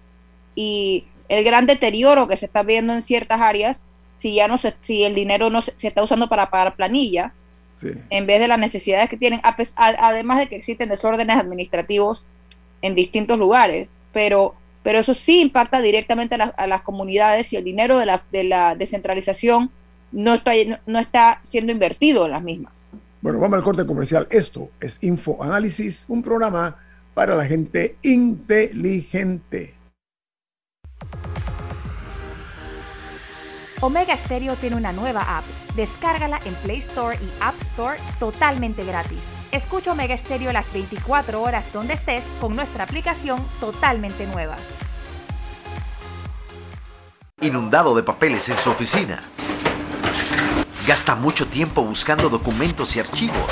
y, el gran deterioro que se está viendo en ciertas áreas si ya no se, si el dinero no se está usando para pagar planilla en vez de las necesidades que tienen, además de que existen desórdenes administrativos en distintos lugares, pero, pero eso sí impacta directamente a, las comunidades y el dinero de la, de la descentralización no está, no, está siendo invertido en las mismas. Bueno, vamos al corte comercial. Esto es Info Análisis, un programa para la gente inteligente. Omega Stereo tiene una nueva app. Descárgala en Play Store y App Store totalmente gratis. Escucha Omega Estéreo las 24 horas donde estés con nuestra aplicación totalmente nueva. Inundado de papeles en su oficina. Gasta mucho tiempo buscando documentos y archivos.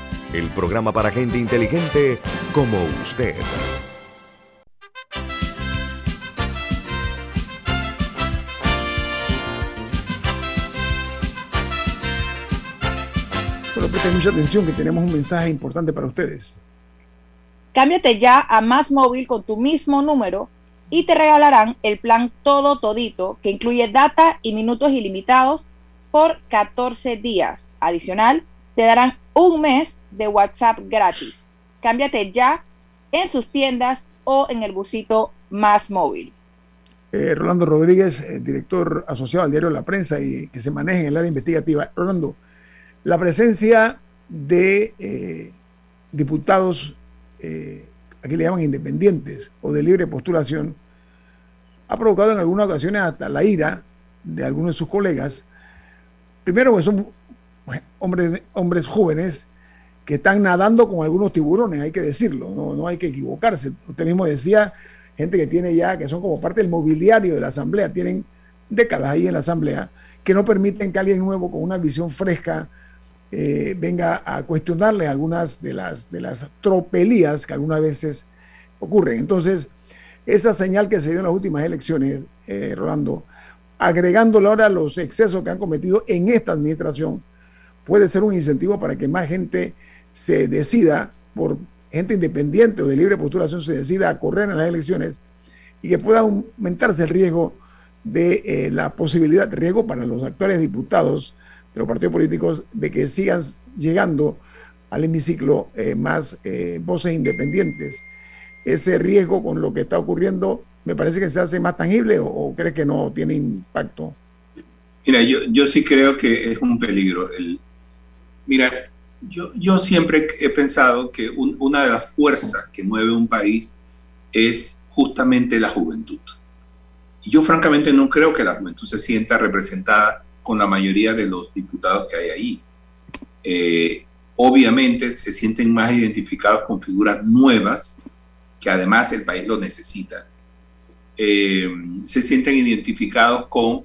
el programa para gente inteligente como usted. Pero presten mucha atención que tenemos un mensaje importante para ustedes. Cámbiate ya a Más Móvil con tu mismo número y te regalarán el plan Todo Todito que incluye data y minutos ilimitados por 14 días. Adicional, te darán un mes de WhatsApp gratis. Cámbiate ya en sus tiendas o en el busito Más Móvil. Eh, Rolando Rodríguez, eh, director asociado al diario La Prensa y que se maneja en el área investigativa. Rolando, la presencia de eh, diputados, aquí le llaman independientes o de libre postulación, ha provocado en algunas ocasiones hasta la ira de algunos de sus colegas. Primero, que son hombres, hombres jóvenes que están nadando con algunos tiburones, hay que decirlo, no, no hay que equivocarse. Usted mismo decía, gente que tiene ya, que son como parte del mobiliario de la Asamblea, tienen décadas ahí en la Asamblea, que no permiten que alguien nuevo con una visión fresca eh, venga a cuestionarle algunas de las, de las tropelías que algunas veces ocurren. Entonces, esa señal que se dio en las últimas elecciones, eh, Rolando, agregándole ahora los excesos que han cometido en esta administración, puede ser un incentivo para que más gente se decida por gente independiente o de libre postulación se decida a correr en las elecciones y que pueda aumentarse el riesgo de eh, la posibilidad, riesgo para los actuales diputados de los partidos políticos de que sigan llegando al hemiciclo eh, más eh, voces independientes. Ese riesgo con lo que está ocurriendo, ¿me parece que se hace más tangible o, o cree que no tiene impacto? Mira, yo, yo sí creo que es un peligro. El, mira, yo, yo siempre he pensado que un, una de las fuerzas que mueve un país es justamente la juventud. Y yo francamente no creo que la juventud se sienta representada con la mayoría de los diputados que hay ahí. Eh, obviamente se sienten más identificados con figuras nuevas, que además el país lo necesita. Eh, se sienten identificados con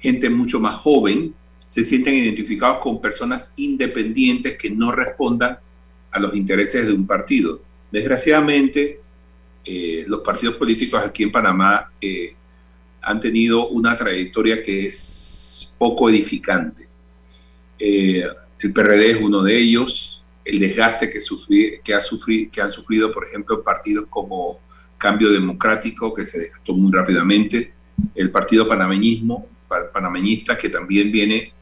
gente mucho más joven, se sienten identificados con personas independientes que no respondan a los intereses de un partido. Desgraciadamente, eh, los partidos políticos aquí en Panamá eh, han tenido una trayectoria que es poco edificante. Eh, el PRD es uno de ellos, el desgaste que, sufrí, que, ha sufrido, que han sufrido, por ejemplo, partidos como Cambio Democrático, que se desgastó muy rápidamente, el Partido Panameñismo, Panameñista, que también viene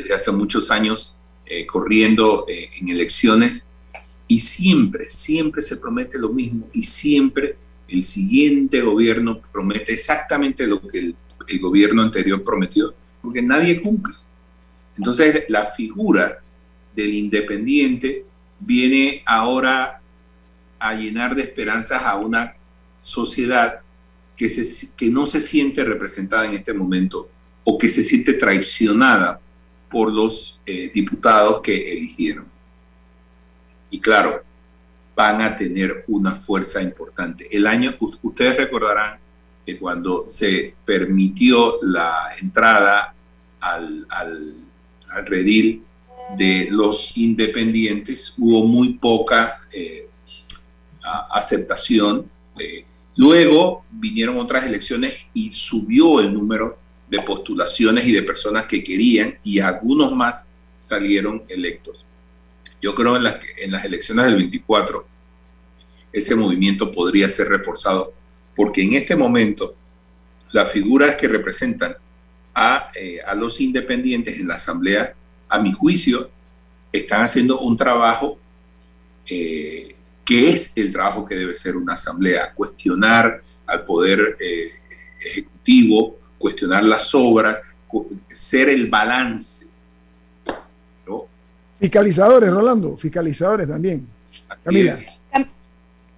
desde hace muchos años eh, corriendo eh, en elecciones, y siempre, siempre se promete lo mismo, y siempre el siguiente gobierno promete exactamente lo que el, el gobierno anterior prometió, porque nadie cumple. Entonces, la figura del independiente viene ahora a llenar de esperanzas a una sociedad que, se, que no se siente representada en este momento o que se siente traicionada por los eh, diputados que eligieron. Y claro, van a tener una fuerza importante. El año, ustedes recordarán que cuando se permitió la entrada al, al, al redil de los independientes, hubo muy poca eh, aceptación. Eh, luego vinieron otras elecciones y subió el número de postulaciones y de personas que querían y algunos más salieron electos. Yo creo en las, en las elecciones del 24 ese movimiento podría ser reforzado porque en este momento las figuras que representan a, eh, a los independientes en la Asamblea, a mi juicio, están haciendo un trabajo eh, que es el trabajo que debe ser una asamblea, cuestionar al poder eh, ejecutivo, cuestionar las obras, ser el balance. Fiscalizadores, Rolando, fiscalizadores también. Camila.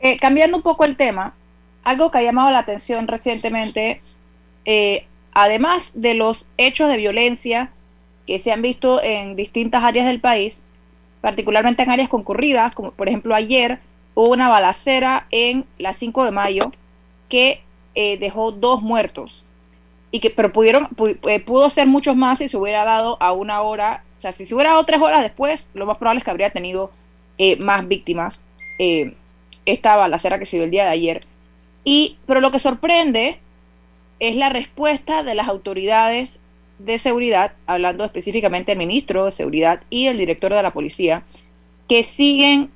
Eh, cambiando un poco el tema, algo que ha llamado la atención recientemente, eh, además de los hechos de violencia que se han visto en distintas áreas del país, particularmente en áreas concurridas, como por ejemplo ayer hubo una balacera en la 5 de mayo que eh, dejó dos muertos y que pero pudieron eh, pudo ser muchos más si se hubiera dado a una hora o sea si se hubiera dado tres horas después lo más probable es que habría tenido eh, más víctimas esta balacera que se dio el día de ayer y pero lo que sorprende es la respuesta de las autoridades de seguridad hablando específicamente del ministro de seguridad y el director de la policía que siguen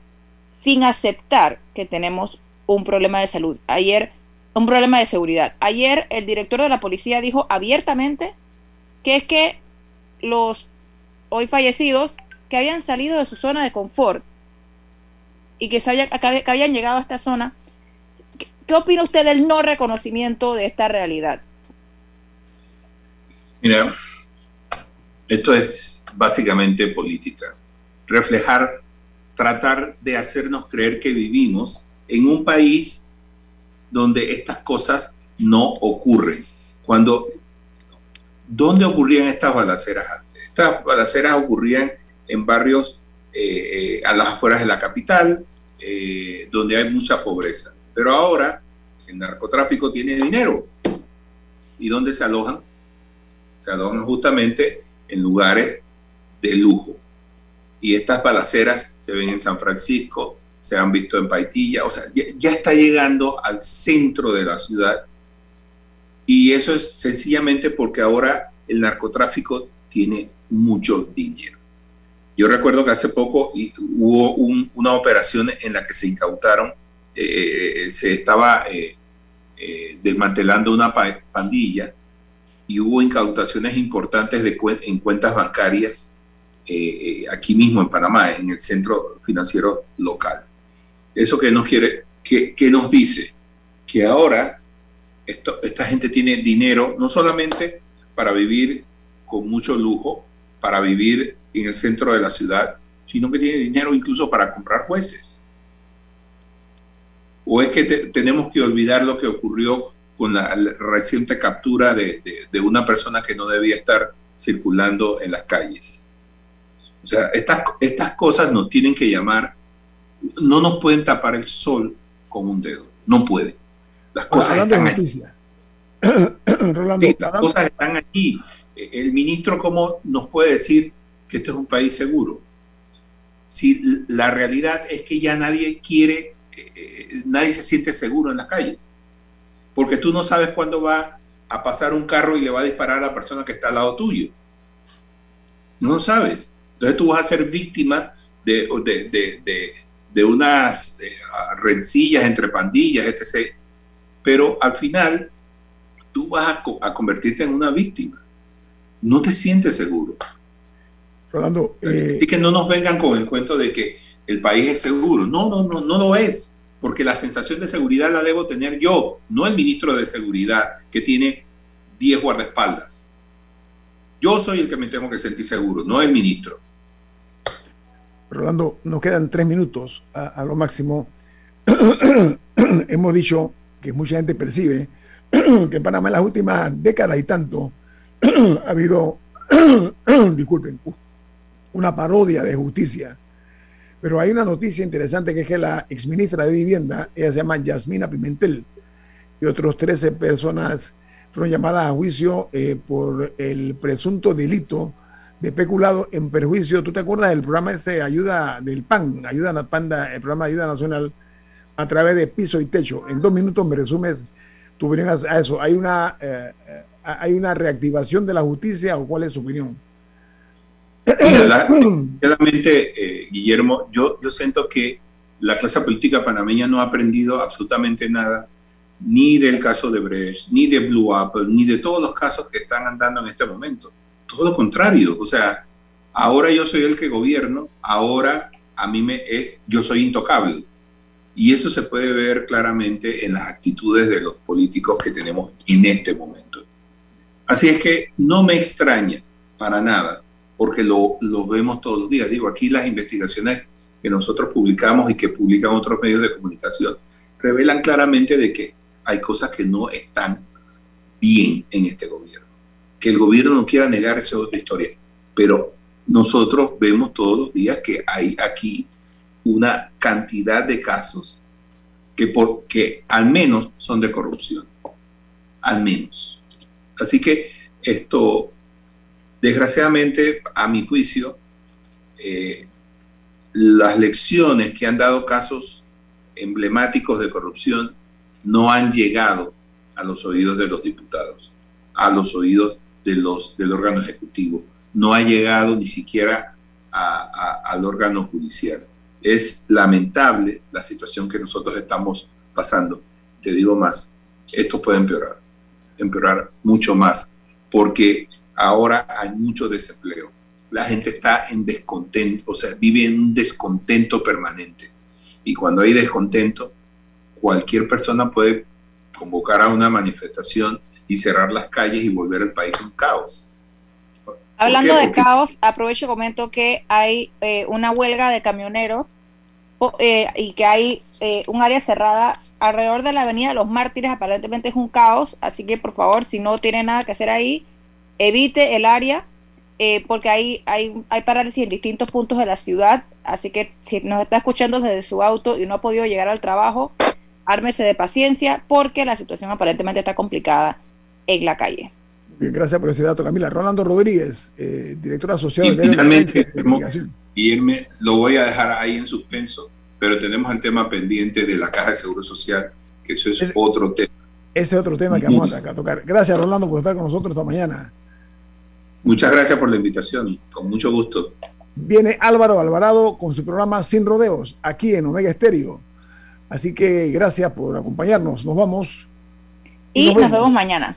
sin aceptar que tenemos un problema de salud. Ayer, un problema de seguridad. Ayer el director de la policía dijo abiertamente que es que los hoy fallecidos que habían salido de su zona de confort y que, se que habían llegado a esta zona, ¿qué, ¿qué opina usted del no reconocimiento de esta realidad? Mira, esto es básicamente política. Reflejar tratar de hacernos creer que vivimos en un país donde estas cosas no ocurren. Cuando, ¿dónde ocurrían estas balaceras antes? Estas balaceras ocurrían en barrios eh, eh, a las afueras de la capital, eh, donde hay mucha pobreza. Pero ahora el narcotráfico tiene dinero. ¿Y dónde se alojan? Se alojan justamente en lugares de lujo y estas balaceras se ven en San Francisco, se han visto en Paitilla, o sea, ya, está llegando al centro de la ciudad y eso es sencillamente porque ahora el narcotráfico tiene mucho dinero. Yo recuerdo que hace poco hubo una operación en la que se incautaron, eh, se estaba eh, eh, desmantelando una pandilla y hubo incautaciones importantes de en cuentas bancarias eh, eh, aquí mismo en Panamá, en el centro financiero local. Eso que nos quiere, que, nos dice que ahora esta gente tiene dinero no solamente para vivir con mucho lujo, para vivir en el centro de la ciudad, sino que tiene dinero incluso para comprar jueces. ¿O es que tenemos que olvidar lo que ocurrió con la, reciente captura de, una persona que no debía estar circulando en las calles? O sea, estas, estas cosas nos tienen que llamar, no nos pueden tapar el sol con un dedo, no pueden. Las cosas están aquí. las cosas están aquí. El ministro, ¿cómo nos puede decir que este es un país seguro? Si la realidad es que ya nadie quiere, eh, eh, nadie se siente seguro en las calles, porque tú no sabes cuándo va a pasar un carro y le va a disparar a la persona que está al lado tuyo. No sabes. Entonces tú vas a ser víctima de, de, unas rencillas entre pandillas, etc. Pero al final tú vas a, convertirte en una víctima. No te sientes seguro. Rolando, eh, que no nos vengan con el cuento de que el país es seguro. No, no, no, no lo es. Porque la sensación de seguridad la debo tener yo, no el ministro de Seguridad que tiene 10 guardaespaldas. Yo soy el que me tengo que sentir seguro, no el ministro. Rolando, nos quedan tres minutos a, lo máximo. Hemos dicho que mucha gente percibe que en Panamá en las últimas décadas y tanto ha habido, disculpen, una parodia de justicia. Pero hay una noticia interesante que es que la exministra de Vivienda, ella se llama Yasmina Pimentel, y otros 13 personas fueron llamadas a juicio eh, por el presunto delito de peculado en perjuicio. ¿Tú te acuerdas del programa ese Ayuda del PAN, Ayuda a Panda, el programa de Ayuda Nacional a través de piso y techo? En dos minutos me resumes tu opinión a eso. ¿Hay una, eh, eh, ¿hay una reactivación de la justicia o cuál es su opinión? Realmente, eh, Guillermo, yo, yo siento que la clase política panameña no ha aprendido absolutamente nada, ni del caso de Brecht, ni de Blue Apple, ni de todos los casos que están andando en este momento todo lo contrario. O sea, ahora yo soy el que gobierno, ahora a mí me es, yo soy intocable. Y eso se puede ver claramente en las actitudes de los políticos que tenemos en este momento. Así es que no me extraña para nada, porque lo, lo vemos todos los días. Digo, aquí las investigaciones que nosotros publicamos y que publican otros medios de comunicación revelan claramente de que hay cosas que no están bien en este gobierno. Que el gobierno no quiera negar esa otra historia, pero nosotros vemos todos los días que hay aquí una cantidad de casos que, por, al menos son de corrupción. Al menos. Así que esto, desgraciadamente, a mi juicio, eh, las lecciones que han dado casos emblemáticos de corrupción no han llegado a los oídos de los diputados, a los oídos de los, del órgano ejecutivo, no ha llegado ni siquiera al órgano judicial. Es lamentable la situación que nosotros estamos pasando. Te digo más, esto puede empeorar, empeorar mucho más, porque ahora hay mucho desempleo. La gente está en descontento, o sea, vive en un descontento permanente. Y cuando hay descontento, cualquier persona puede convocar a una manifestación y cerrar las calles y volver al país un caos. Hablando de caos, aprovecho y comento que hay eh, una huelga de camioneros eh, y que hay eh, un área cerrada alrededor de la Avenida de los Mártires. Aparentemente es un caos, así que por favor, si no tiene nada que hacer ahí, evite el área porque hay, hay, hay parálisis en distintos puntos de la ciudad. Así que si nos está escuchando desde su auto y no ha podido llegar al trabajo, ármese de paciencia porque la situación aparentemente está complicada en la calle. Bien, gracias por ese dato, Camila. Rolando Rodríguez, eh, director asociado de finalmente, Guillermo, lo voy a dejar ahí en suspenso, pero tenemos el tema pendiente de la Caja de Seguro Social, que eso es, otro tema. Ese otro tema que vamos a tocar. Gracias, Rolando, por estar con nosotros esta mañana. Muchas gracias por la invitación, con mucho gusto. Viene Álvaro Alvarado con su programa Sin Rodeos, aquí en Omega Estéreo. Así que gracias por acompañarnos. Nos vamos. Y, nos, vemos. mañana.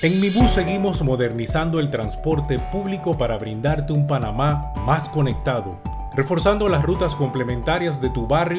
En Mi Bus seguimos modernizando el transporte público para brindarte un Panamá más conectado, reforzando las rutas complementarias de tu barrio